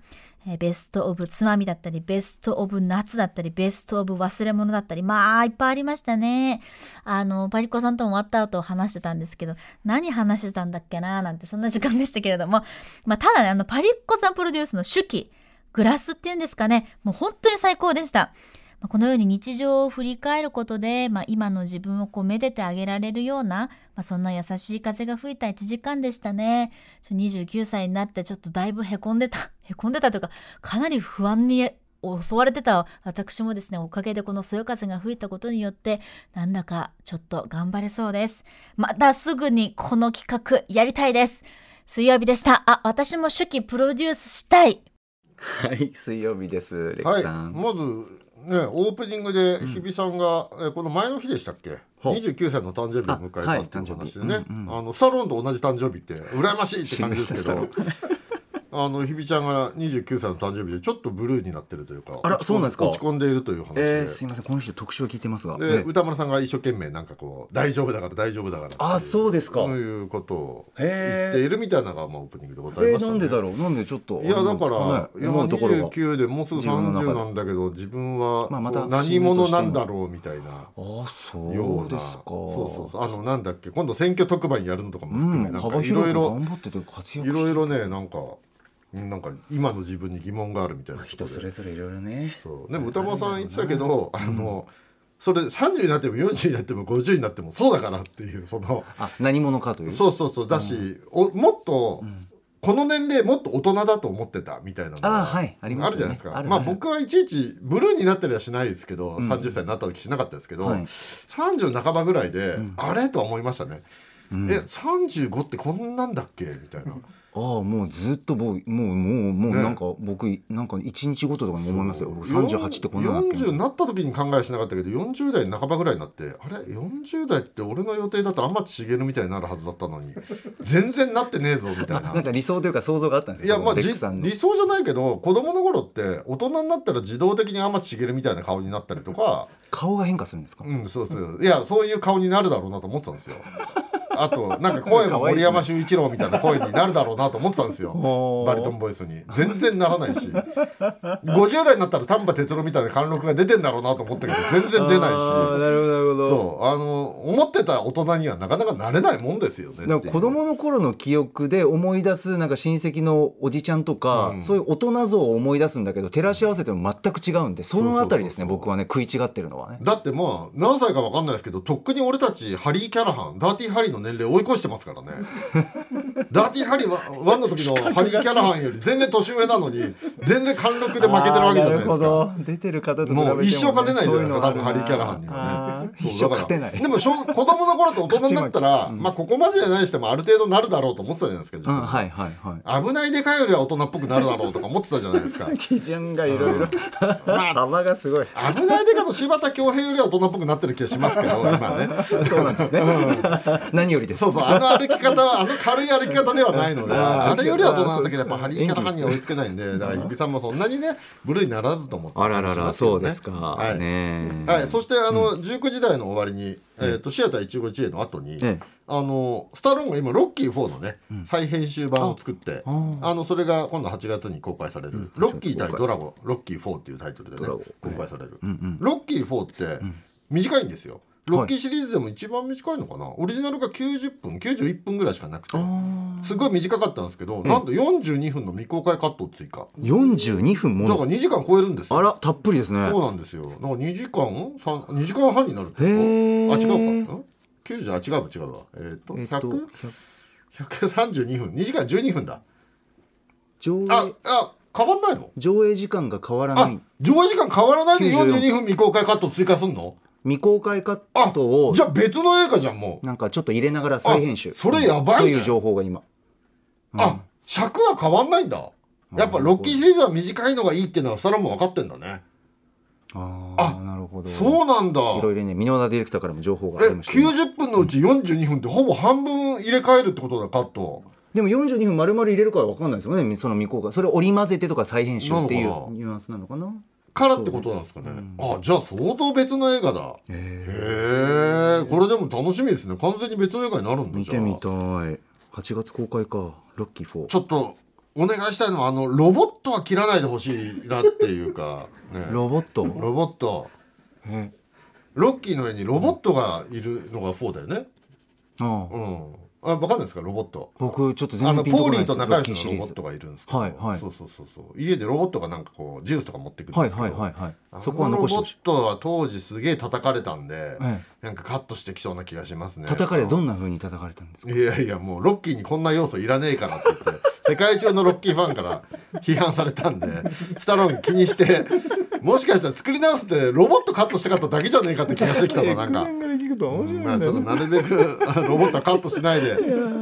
えベストオブつまみだったり、ベストオブ夏だったり、ベストオブ忘れ物だったり、まあ、いっぱいありましたね。あの、パリコさんとも終わった後話してたんですけど、何話してたんだっけななんてそんな時間でしたけれども、まあ、ただね、あの、パリッコさんプロデュースの手記、グラスっていうんですかね、もう本当に最高でした。このように日常を振り返ることで、まあ、今の自分をこうめでてあげられるような、まあ、そんな優しい風が吹いた1時間でしたね。29歳になってちょっとだいぶへこんでた、へこんでたというか、かなり不安に襲われてた私もですね、おかげでこのそよ風が吹いたことによって、なんだかちょっと頑張れそうです。またすぐにこの企画やりたいです。水曜日でした。あ、私も初期プロデュースしたい。はい水曜日ですレはいクさん、まずねオープニングで日比さんが、えーこの前の日でしたっけ？ほう29歳の誕生日を迎えたっていうあはい話でね、誕生日うんうんあのサロンと同じ誕生日って羨ましいって感じですけどあの日比ちゃんが29歳の誕生日でちょっとブルーになってるというかあら落ち込そうなんですか？落ち込んでいるという話で、えー、すいませんこの人特集を聞いてますが。で、え歌丸さんが一生懸命なんかこう大丈夫だから大丈夫だからあそうですか。そういうことを言っているみたいなのがまあオープニングでございえー、ました、ね。なんでだろう？なんでちょっといやだから、あれなんですいやね思うところが。29でもうすぐ自分の中30でなんだけど自分は何者なんだろうみたいな。あそようですか。そうそうそう。あのなんだっけ今度選挙特番やるのとかも含め、うん、なんか幅いろいろ広く頑張ってて活躍いろいろねなんかなんか今の自分に疑問があるみたいな人それぞれいろいろね。そう。でも歌間さん言ってたけどあの、それ30になっても40になっても50になってもそうだからっていうそのあ何者かという？そうそうそう。だし、おもっと、この年齢もっと大人だと思ってたみたいなのがあはい。ありますよね。るじゃないですか。まあ僕はいちいちブルーになったりはしないですけど、30歳になった時しなかったですけど、はい。30半ばぐらいで、あれ？とは思いましたね、うん。え35ってこんなんだっけ？みたいなああもうずっともうもうもうもうねなんか僕なんか一日ごととかに思いますよ。僕38ってこんなんだっけ40になった時に考えしなかったけど40代半ばぐらいになってあれ？40代って俺の予定だと天地茂みたいになるはずだったのに全然なってねえぞみたいな。なんか理想というか想像があったんですよいやまあ理想じゃないけど子供の頃って大人になったら自動的に天地茂みたいな顔になったりとか。顔が変化するんですか？うんそうそう。いやそういう顔になるだろうなと思ってたんですよあとなんか声も森山修一郎みたいな声になるだろうなと思ってたんですよ。バリトンボイスに。全然ならないし。50代になったら丹波哲郎みたいな貫禄が出てんだろうなと思ったけど全然出ないし。なるほどなるほど。そうあの思ってた大人にはなかなかなれないもんですよねだから子供の頃の記憶で思い出すなんか親戚のおじちゃんとか、うん。そういう大人像を思い出すんだけど照らし合わせても全く違うんでそのあたりですね僕はね食い違ってるのはね。だってまあ何歳か分かんないですけどとっくに俺たちハリー・キャラハンダーティー・ハリーの年齢追い越してますからね。ダーティー・ハリーはワンの時の ハリー・キャラハンより全然年上なのに全然貫禄で負けてるわけじゃないですか。ど。出てる方とね、もう一生勝てないじゃないですか多分ハリー・キャラハハンにはあねー。一生そうだから勝てない。でもしょ子供の頃と大人になったら、まあここまでじゃないにしてもある程度なるだろうと思ってたじゃないですかうん、は。いはいはい。危ないでかいよりは大人っぽくなるだろうとか思ってたじゃないですか。基準がいろいろ。幅がすごい。危ないでかと柴田恭平よりは大人っぽくなってる気がしますけど今ね。そうなんですね。何よりです。そうそうあの歩き方は あの軽い歩き方ではないのであれよりは大人なんだけどやっぱハリー・キャラハンには追いつけないんでだから日比さんもそんなにねブルーにならずと思ってあらららそうですか、はい。ねえ。はい、そしてあの、19時台の終わりに、えー、とシアター一期一会の後に、ええ。あのスタローンが今ロッキー4のね、再編集版を作ってああのそれが今度8月に公開される「ロッキー対ドラゴンロッキー4」っていうタイトルでね公開される、うん。うん。ロッキー4って短いんですよロッキーシリーズでも一番短いのかな、オリジナルが90分91分ぐらいしかなくて。すごい短かったんですけど、なんと42分の未公開カットを追加。42分もだからの2時間超えるんですよ。あらたっぷりですね。そうなんですよ。なんか2時間三2時間半になるあ違うか。ん？90あ違う違うわ。えっ、とえっと100 132分。2時間12分だ。上あ映あ変わんないの？上映時間が変わらなあい上映時間変わらないで94 42分未公開カット追加すんの？未公開カッあトをじゃあ別の映画じゃんもう。なんかちょっと入れながら再編集あそれやばいねという情報が今あ尺は変わんないんだ。やっぱロッキーシリーズは短いのがいいっていうのはそれはもう分かってんだね。あああなるほどそうなんだ。いろいろね箕輪田ディレクターからも情報があえりましたね90分のうち42分ってほぼ半分入れ替えるってことだカット。でも42分丸々入れるかは分かんないですよねその未公開それを織り交ぜてとか再編集っていうニュアンスなのかなからってことなんですかね。あじゃあ相当別の映画だ。へへえこれでも楽しみですね。完全に別の映画になるんだ見てみたい。8月公開か。ロッキー4ちょっとお願いしたいのはあのロボットは切らないでほしいなっていうか、ね、ロロボット？ボット。え？ロッキーの上にロボットがいるのが4だよね。ああうんあ分かんないですか？ロボット。僕ちょっと全あの然ピンとポーリーこないですと仲良しのロボットがいるんですけど。はいはい。そうそうそうそう。家でロボットがなんかこうジュースとか持ってくるんはいですけど。はいはいはいあそこはのロボ残してほしい。ットは当時すげえ叩かれたんで、えなんかカットしてきそうな気がしますね。叩かれどんな風に叩かれたんですか？いやいやもうロッキーにこんな要素いらねえからって言って世界中のロッキーファンから批判されたんでスタローン気にしてもしかしたら作り直すってロボットカットしたかっただけじゃねえかって気がしてきたのなんかで聞くと面白いんまあちょっとだよねなるべくあ ロボットはカットしないで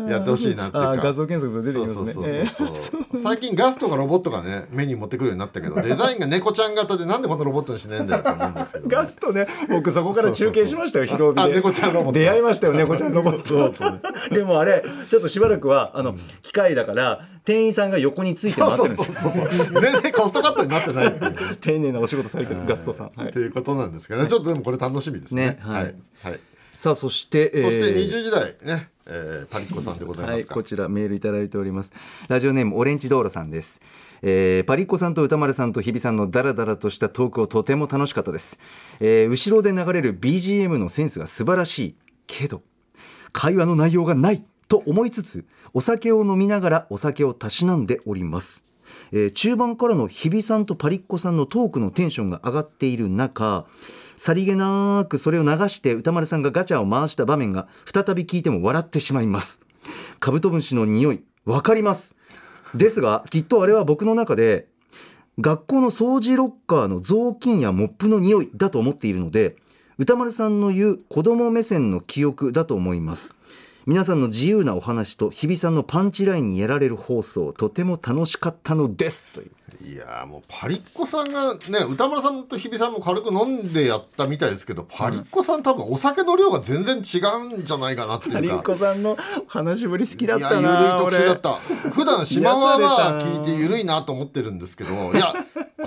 やってほしいなっていうか。あ画像検索すると出てきますね。最近ガスとかロボットがね目に持ってくるようになったけど デザインが猫ちゃん型でなんでこのロボットにしねえんだよと思うんですけどね、ガストね僕そこから中継しましたよ広帯で。あ猫ちゃんロボット。出会いましたよ猫ちゃんロボット。でもあれちょっとしばらくはあの機械だから店員さんが横について回ってるんですよ。全然コストカットになってないっていう。丁寧なお仕事されてるガストさん、はい。っていうことなんですけどね。ちょっとでもこれ楽しみですね。ねはいはい、はいさあそして、えーそして20時代ね、えーパリッコさんでございはい、ますか、こちらメールいただいております。ラジオネームオレンジ道路さんです。えーパリッコさんと歌丸さんと日比さんのダラダラとしたトークをとても楽しかったです。えー後ろで流れる BGM のセンスが素晴らしいけど会話の内容がないと思いつつお酒を飲みながらお酒をたしなんでおります。えー中盤からの日比さんとパリッコさんのトークのテンションが上がっている中さりげなくそれを流して歌丸さんがガチャを回した場面が再び聞いても笑ってしまいます。カブトムシの匂いわかります。ですがきっとあれは僕の中で学校の掃除ロッカーの雑巾やモップの匂いだと思っているので歌丸さんの言う子供目線の記憶だと思います。皆さんの自由なお話と日比さんのパンチラインにやられる放送とても楽しかったのです。という。いやーもうパリッコさんがね歌丸さんと日比さんも軽く飲んでやったみたいですけどパリッコさん多分お酒の量が全然違うんじゃないかなっていうか。パリッコさんの話しぶり好きだったいやなゆるい特集だっ俺た普段島ワーは聞いてゆるいなと思ってるんですけどいや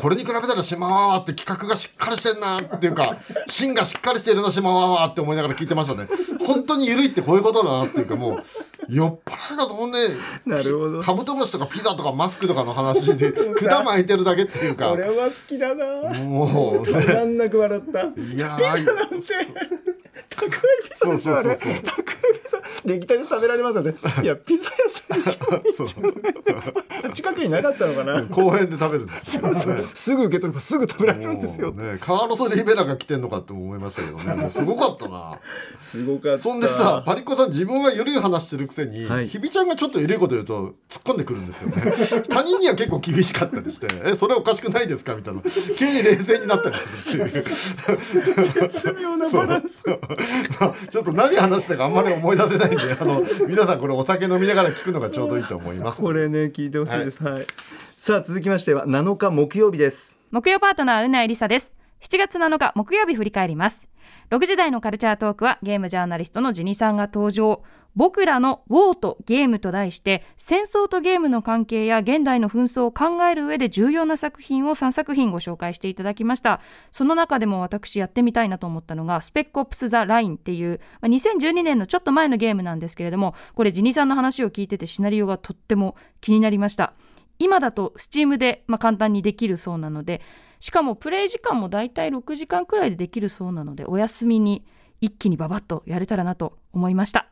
これに比べたら島ワーって企画がしっかりしてんなっていうか 芯がしっかりしてるな島ワーって思いながら聞いてましたね。本当にゆるいってこういうことだなっていうかもう酔っ払いだと思うね。なるほど。カブトムシとかピザとかマスクとかの話で 管巻いてるだけっていうか。俺は好きだな。もう。止まんなく笑った。いやー。宅配ピザでしょあれそうそうそう。宅配ピザ。出来たて食べられますよね。いやピザ屋さんに。近くになかったのかな。公園で食べるんですよ、ね。すぐ受け取ればすぐ食べられるんですよね、カーロス・リベラが来てんのかって思いましたけどね。もうすごかったな。すごかった。そんでさパリッコさん自分は緩い話してるくせに、はい。ひびちゃんがちょっと緩いこと言うと突っ込んでくるんですよね。他人には結構厳しかったりして「えそれおかしくないですか?」みたいな。急に冷静になったりするっていう。絶妙なバランス。まあちょっと何話したかあんまり思い出せないんであの皆さんこれお酒飲みながら聞くのがちょうどいいと思います。これね聞いてほしいです、はい、さあ続きましては7日木曜日です。木曜パートナーうないりさです。7月7日木曜日振り返ります6時台のカルチャートークはゲームジャーナリストのジニさんが登場。僕らのウォーとゲームと題して戦争とゲームの関係や現代の紛争を考える上で重要な作品を3作品ご紹介していただきました。その中でも私やってみたいなと思ったのがスペックオプス・ザ・ラインっていうまあ2012年のちょっと前のゲームなんですけれどもこれジニさんの話を聞いててシナリオがとっても気になりました。今だと Steam で、まあ、簡単にできるそうなのでしかもプレイ時間もだいたい6時間くらいでできるそうなのでお休みに一気にババッとやれたらなと思いました。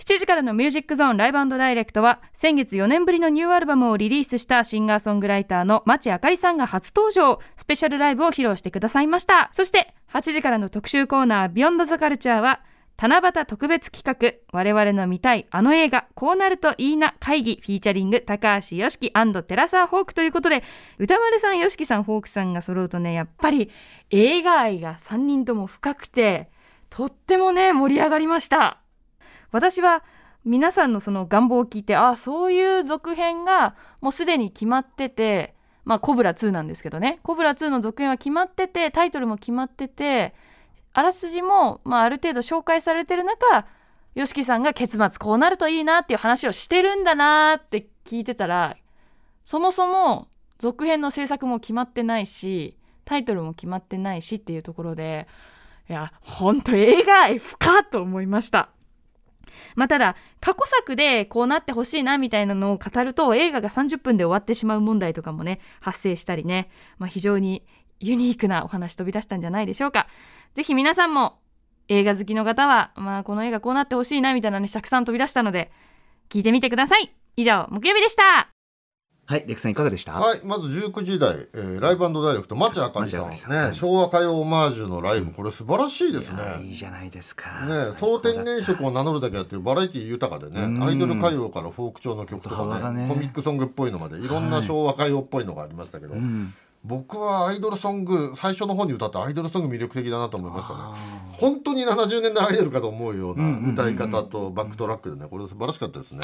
7時からのミュージックゾーンライブダイレクトは先月4年ぶりのニューアルバムをリリースしたシンガーソングライターの町あかりさんが初登場。スペシャルライブを披露してくださいました。そして8時からの特集コーナービヨンドザカルチャーは七夕特別企画。我々の見たいあの映画こうなるといいな会議フィーチャリング高橋よしきテラサーホークということで歌丸さんよしきさんホークさんが揃うとねやっぱり映画愛が3人とも深くてとってもね盛り上がりました。私は皆さんのその願望を聞いてああそういう続編がもうすでに決まっててまあコブラ2なんですけどね。コブラ2の続編は決まっててタイトルも決まっててあらすじも、まあ、ある程度紹介されてる中 YOSHIKI さんが結末こうなるといいなっていう話をしてるんだなって聞いてたらそもそも続編の制作も決まってないしタイトルも決まってないしっていうところでいやほんと映画愛深と思いました。まあ、ただ過去作でこうなってほしいなみたいなのを語ると映画が30分で終わってしまう問題とかもね発生したりね、まあ、非常にユニークなお話飛び出したんじゃないでしょうか。ぜひ皆さんも映画好きの方は、まあ、この映画こうなってほしいなみたいなのにたくさん飛び出したので聞いてみてください。以上木曜日でした。はいレクさんいかがでした、はい、まず19時台、えーライブダイレクト町あかりさん町あかりさん。はい。ね昭和歌謡オマージュのライブ。これ素晴らしいですね。いいじゃないですか。ね、総天然色を名乗るだけあってバラエティ豊かでねうん。アイドル歌謡からフォーク調の曲とかねね。コミックソングっぽいのまでいろんな昭和歌謡っぽいのがありましたけど、うん僕はアイドルソング最初の方に歌ったアイドルソング魅力的だなと思いましたね。本当に70年代アイドルかと思うような歌い方とバックトラックでねこれ素晴らしかったですね、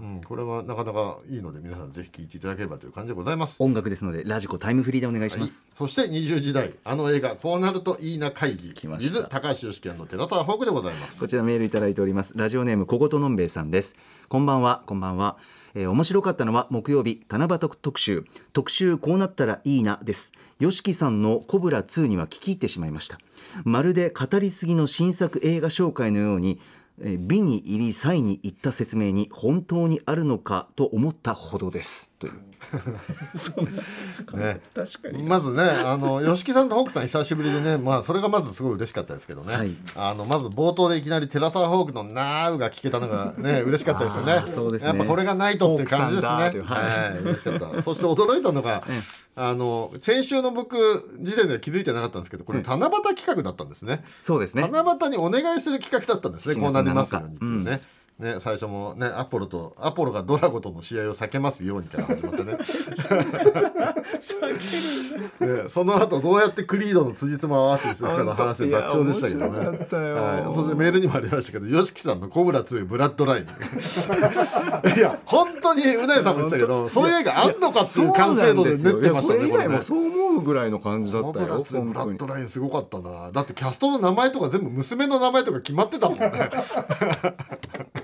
うん、これはなかなかいいので皆さんぜひ聴いていただければという感じでございます。音楽ですのでラジコタイムフリーでお願いします、そして20時代あの映画「こうなるといいな会議」来ました。with 高橋良樹の寺澤ホークでございます。こちらメールいただいております。ラジオネーム小言のんべえさんです。こんばんはこんばんは、えー面白かったのは木曜日七夕特集。特集こうなったらいいなです。YOSHIKI さんのコブラ2には聞き入ってしまいました。まるで語りすぎの新作映画紹介のように美に入り際に言った説明に本当にあるのかと思ったほどです。という。ね確かまずねあの吉木さんとホークさん久しぶりでねまあそれがまずすごい嬉しかったですけどね、はい。あのまず冒頭でいきなり寺澤ホークの「なーう」が聞けたのがね 嬉しかったですよね。あーそうですね。やっぱこれがないとっていう感じですね。はいはい嬉しかった。そして驚いたのが、あの先週の僕時点では気づいてなかったんですけどこれ七夕企画だったんですね。そうですね。七夕にお願いする企画だったんですね4こうなりますようにっていう7ね、ね、最初もねアポロとアポロがドラゴとの試合を避けますようにから始まってね。ねその後どうやってクリードの辻褄を合わせていくかの話は脱調でしたけどね。はい、そしてメールにもありましたけど YOSHIKI さんの「コブラ2ブラッドライン」いや本当にうなぎさんも言ってたけどそういう映画あんのかっていう完成度で練ってましたねこれね。もそう思うぐらいの感じだったよコブラ2ブラッドラインすごかったな。だってキャストの名前とか全部娘の名前とか決まってたもんね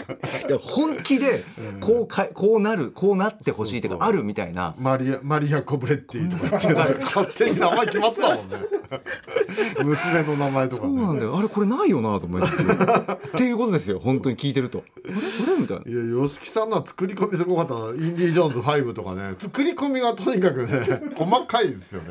いや本気でこうかこうなるこうなってほしいっていうかあるみたいな。マリアマリア・コブレッティとか。ってなんか勝手に名前決まってたもんね。娘の名前とかそうなんねだよ。あれこれないよなと思ってっていうことですよ。本当に聞いてると。あれあれ？みたいな。いや YOSHIKI さんのは作り込みすごかった。な「インディ・ジョーンズ5」とかね。作り込みがとにかくね 細かいですよね。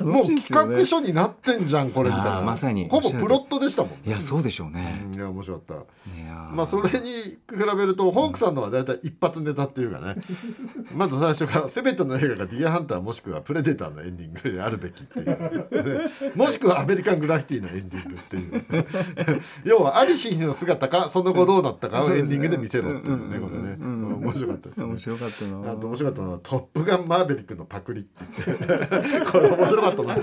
もう楽しいですよね。企画書になってんじゃんこれみたいあなーまさに。ほぼプロットでしたもん。ねいやそうでしょうね。うんいや面白かった。いやー。まあそれに比べるとホークさんのは大体一発ネタっていうかね。まず最初から全ての映画が「ディアハンター」もしくは「プレデター」のエンディングであるべきっていう、ね。もしくは「アメリカン・グラフィティ」のエンディングっていう。要はアリシーの姿かその後どうなったかをエンディングで見せろっていうねこれね。うん面白かったですね。面白かったな。あと面白かったのは「トップガンマーヴェリック」のパクリって言ってこれ面白かったな。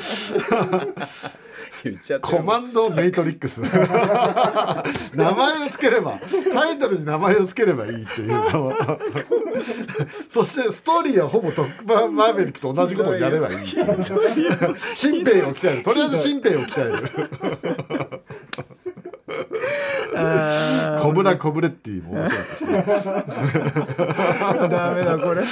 言っちゃったコマンドメイトリックス。名前をつければタイトルに名前をつければいいっていうのそしてストーリーはほぼトップガンマーヴェリックと同じことをやればいい新兵を鍛える。とりあえず新兵を鍛えるコブラコブレッティも面白かったしねダメだこれ。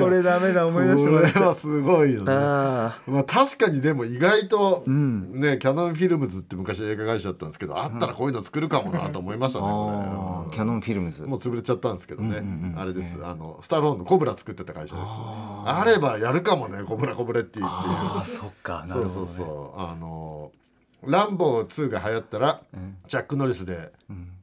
これダメだ思い出してこれはすごいよね。あまあ確かにでも意外と、ん。ねキャノンフィルムズって昔映画会社だったんですけど、あったらこういうの作るかもなと思いましたね、あこれ。ーキャノンフィルムズ。もう潰れちゃったんですけどね、うんうんうんあれです、あのスタローンのコブラ作ってた会社です。あればやるかもねコブラコブレっていう。ああそっか。なそうるほどね。そうそうあのランボー2が流行ったら、ジャック・ノリスで、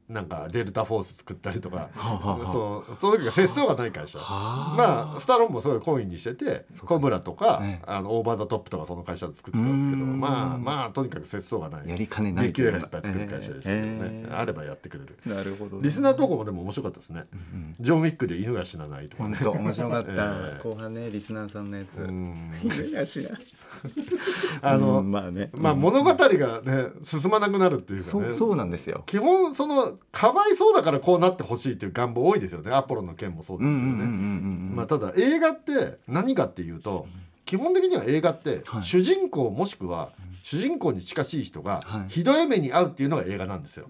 なんかデルタフォース作ったりとか、そうその時が節操がない会社。まあスタローンもすごいコインにしててコブラとか、ねあのオーバー・ザ・トップとかその会社で作ってたんですけどうん。まあまあとにかく節操がない。やりかねない B 級映画いっぱい作る会社ですけどね、えーあればやってくれる。なるほどリスナー投稿もでも面白かったですね、ジョン・ウィックで犬が死なないとかね。面白かった、えー後半ねリスナーさんのやつ、うん。いや知らんあの、うんまあね。まあ物語がね進まなくなるっていうかね。そうなんですよ。基本そのかわいそうだからこうなってほしいっていう願望多いですよね。アポロの件もそうですけどね、ただ映画って何かっていうと基本的には映画ってはい。主人公もしくは主人公に近しい人がはい。ひどい目に遭うっていうのが映画なんですよ。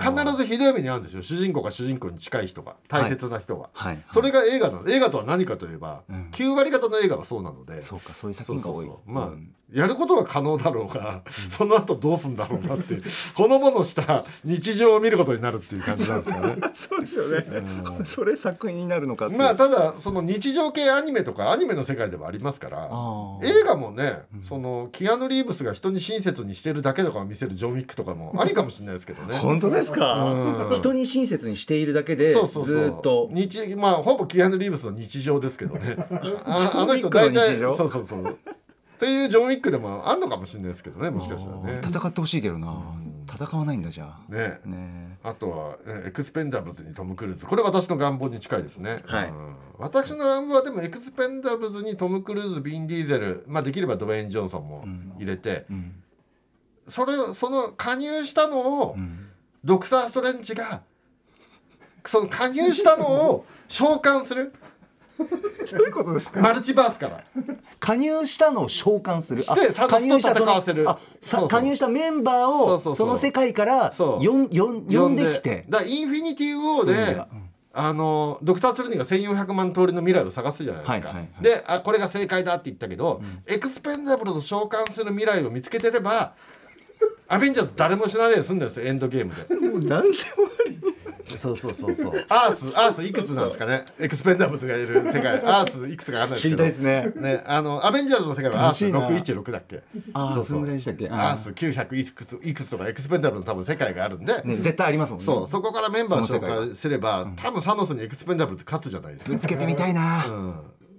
必ずひどい目に遭うんですよ主人公が主人公に近い人が大切な人が、はい。それが映画なの映画とは何かといえば、うん。9割方の映画はそうなので。そうかそういう作品が多い。まあ、うん。やることは可能だろうが、その後どうすんだろうなっていうほのぼのした日常を見ることになるっていう感じなんですかね。そうですよね、それ作品になるのかまあただその日常系アニメとかアニメの世界ではありますから映画もね、そのキアヌ・リーブスが人に親切にしてるだけとかを見せるジョン・ウィックとかも ありかもしれないですけどね。本当ですか、うん。人に親切にしているだけでずーっと。日まあほぼキアヌ・リーブスの日常ですけどね。あ あの人大体そうそうそう。っていうジョン・ウィックでもあんのかもしれないですけどねもしかしたらね。戦ってほしいけどな、戦わないんだじゃあ。ね。ね。あとはえエクスペンダブルズにトム・クルーズ。これ私の願望に近いですね、はい。うん。私の願望はでもエクスペンダブルズにトム・クルーズビン・ディーゼル、まあ、できればドウェイン・ジョンソンも入れて、ん。それをその加入したのを、ドクター・ストレンジがその加入したのを召喚するどういうことですか？マルチバースから。加入したのを召喚する。してあサノスと戦わせる。あさそうそう。加入したメンバーをそうそうそう。その世界からそう。よんよん呼んできて。だからインフィニティ・ウォーであのドクター・トレーニが1400万通りの未来を探すじゃないですか、はいはいはい。であこれが正解だって言ったけど、エクスペンダブルと召喚する未来を見つけてれば アベンジャーズ誰も死なないで済んだんですよエンドゲームで。なんでもそうそうそうそう。アースアースいくつなんですかね？エクスペンダブルズがいる世界。アースいくつかあるんですけど。知りたいですね。ね、あのアベンジャーズの世界はアース楽しいな616だっけ？あーそうそんぐらいでしたっけ？アース900いくついくつとかエクスペンダブルの多分世界があるんで、ね絶対ありますもんね。そうそこからメンバーを紹介すれば多分サノスにエクスペンダブルズ勝つじゃないですか、つけてみたいな、うん、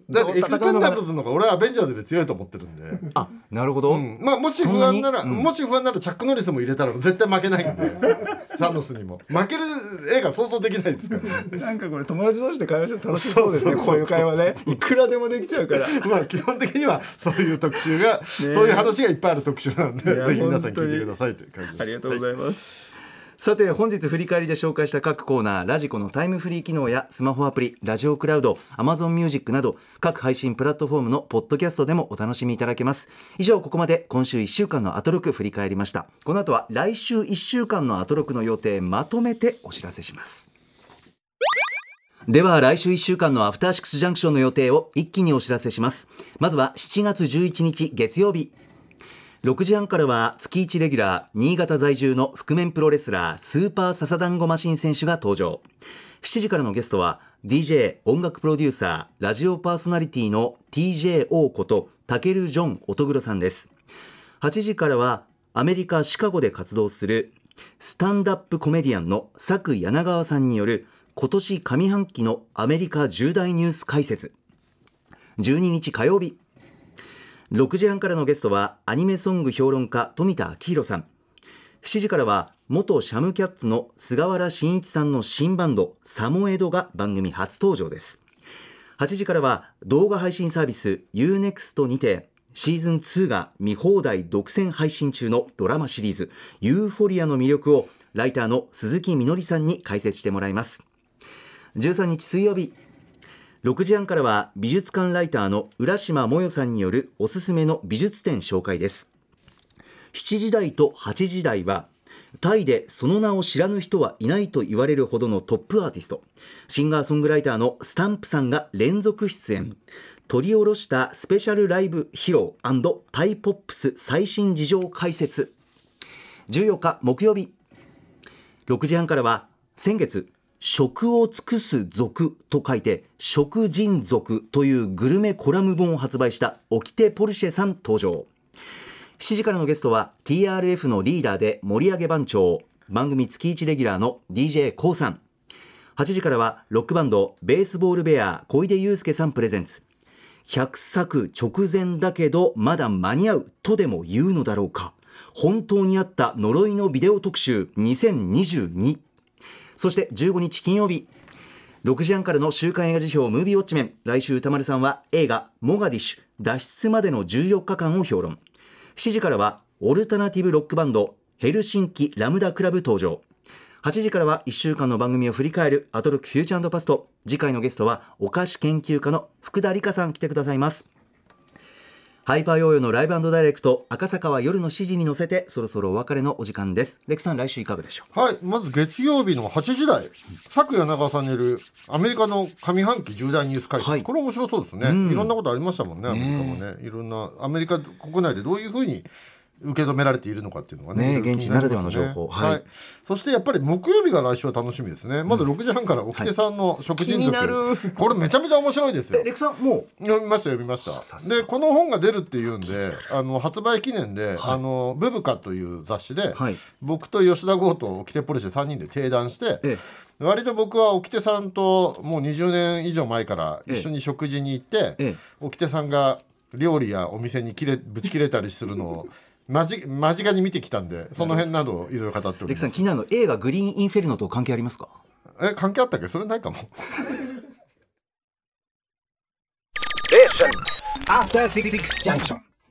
だってエクスペンダブルズの方が俺はアベンジャーズで強いと思ってるんで、あなるほど、うん、まあもし不安なら、もし不安ならチャック・ノリスも入れたら絶対負けないんで。サノスにも。負ける映画想像できないですから。ねなんかこれ友達同士で会話して楽しそうですねこういう会話ね。いくらでもできちゃうから。まあ基本的にはそういう特集が、そういう話がいっぱいある特集なんでぜひ皆さん聞いてくださいという感じです。ありがとうございます。さて本日振り返りで紹介した各コーナーラジコのタイムフリー機能やスマホアプリラジオクラウド Amazon ミュージックなど各配信プラットフォームのポッドキャストでもお楽しみいただけます。以上ここまで今週1週間のアトロク振り返りました。この後は来週1週間のアトロクの予定まとめてお知らせします。では来週1週間のアフターシックスジャンクションの予定を一気にお知らせします。まずは7月11日月曜日。6時半からは月1レギュラー新潟在住の覆面プロレスラースーパーササダンゴマシン選手が登場。7時からのゲストは DJ 音楽プロデューサーラジオパーソナリティの TJO ことタケル・ジョン・乙黒さんです。8時からはアメリカ・シカゴで活動するスタンダップコメディアンの佐久柳川さんによる今年上半期のアメリカ重大ニュース解説。12日火曜日6時半からのゲストはアニメソング評論家富田明宏さん。7時からは元シャムキャッツの菅原慎一さんの新バンドサモエドが番組初登場です。8時からは動画配信サービス UNEXT にてシーズン2が見放題独占配信中のドラマシリーズユーフォリアの魅力をライターの鈴木みのりさんに解説してもらいます。13日水曜日6時半からは美術館ライターの浦島もよさんによるおすすめの美術展紹介です。7時台と8時台はタイでその名を知らぬ人はいないと言われるほどのトップアーティスト。シンガーソングライターのスタンプさんが連続出演。取り下ろしたスペシャルライブ披露タイポップス最新事情解説。14日木曜日。6時半からは先月食を尽くす族と書いて食人族というグルメコラム本を発売したオキテポルシェさん登場。7時からのゲストは TRF のリーダーで盛り上げ番長番組月1レギュラーの d j k o さん。8時からはロックバンドベースボールベア小出祐介さんプレゼンツ。100作直前だけどまだ間に合うとでも言うのだろうか。本当にあった呪いのビデオ特集2022そして15日金曜日。6時半からの週刊映画辞表ムービーウォッチメン。来週歌丸さんは映画モガディッシュ。脱出までの14日間を評論。7時からはオルタナティブロックバンドヘルシンキラムダクラブ登場。8時からは1週間の番組を振り返るアトロックフューチャーパスト。次回のゲストはお菓子研究家の福田理香さん来てくださいます。ハイパーヨーヨーのライブダイレクト赤坂は夜の7時に乗せてそろそろお別れのお時間です。レクさん来週いかがでしょう？はいまず月曜日の8時台佐久柳川さんによるアメリカの上半期重大ニュース会議、はい。これ面白そうですね、うん。いろんなことありましたもんねアメリカもね。いろんなアメリカ国内でどういうふうに受け止められているのかっていうのがねね現地ならではの情報。はい、はい。そしてやっぱり木曜日が来週は楽しみですね。まず6時半から沖手さんの食人族、気になる。これめちゃめちゃ面白いですよ。レクさんも読みました読みました。でこの本が出るっていうんであの発売記念で「あのブブカ」という雑誌で、はい。僕と吉田剛と沖手ポルシェ3人で定談して、え割と僕は沖手さんともう20年以上前から一緒に食事に行って、ええ。沖手さんが料理やお店に切れぶち切れたりするのを間近間近に見てきたんでその辺などをいろいろ語っております。さん気になるの映画グリーンインフェルノと関係ありますか？え関係あったっけ？それないかも。After Six Junction.